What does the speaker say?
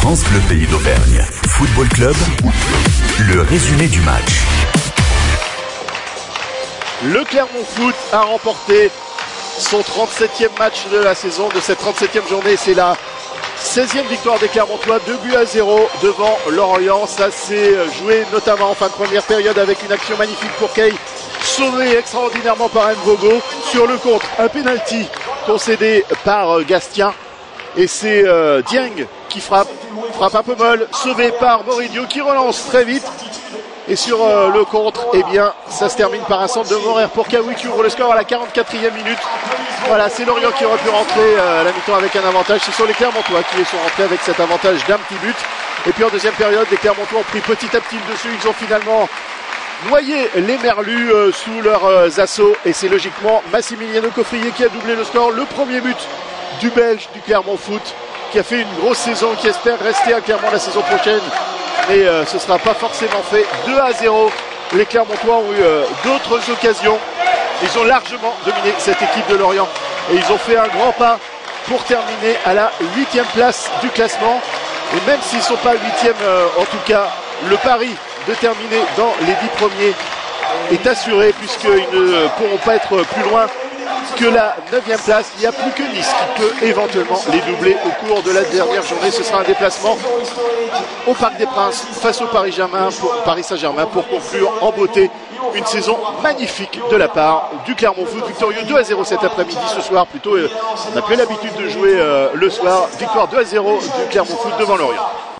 France Bleu Pays d'Auvergne. Football Club, le résumé du match. Le Clermont Foot a remporté son 37e match de la saison, de cette 37e journée. C'est la 16e victoire des Clermontois, 2 buts à 0 devant Lorient. Ça s'est joué notamment en fin de première période avec une action magnifique pour Kay, sauvé extraordinairement par Mvogo. Sur le contre, un penalty concédé par Gastien. Et c'est euh, Dieng qui frappe, frappe un peu molle, sauvé par Moridio qui relance très vite. Et sur euh, le contre, eh bien, ça se termine par un centre de Morer pour Kawi qui ouvre le score à la 44e minute. Voilà, c'est Lorient qui aurait pu rentrer euh, à la mi-temps avec un avantage. Ce sont les Clermontois qui sont rentrés avec cet avantage d'un petit but. Et puis en deuxième période, les Clermontois ont pris petit à petit le dessus. Ils ont finalement noyé les Merlus sous leurs assauts. Et c'est logiquement Massimiliano Coffrier qui a doublé le score. Le premier but du Belge du Clermont Foot qui a fait une grosse saison, qui espère rester à Clermont la saison prochaine. Mais euh, ce ne sera pas forcément fait. 2 à 0. Les Clermontois ont eu euh, d'autres occasions. Ils ont largement dominé cette équipe de Lorient. Et ils ont fait un grand pas pour terminer à la huitième place du classement. Et même s'ils ne sont pas huitième, euh, en tout cas, le pari de terminer dans les dix premiers est assuré puisqu'ils ne pourront pas être plus loin que la 9 place. Il n'y a plus que Nice qui peut éventuellement les doubler au cours de la dernière journée. Ce sera un déplacement au Parc des Princes face au Paris, Saint-Germain pour conclure en beauté une saison magnifique de la part du Clermont Foot. Victorieux 2 à 0 cet après-midi, ce soir plutôt. Euh, on n'a plus l'habitude de jouer euh, le soir. Victoire 2 à 0 du Clermont Foot devant Lorient.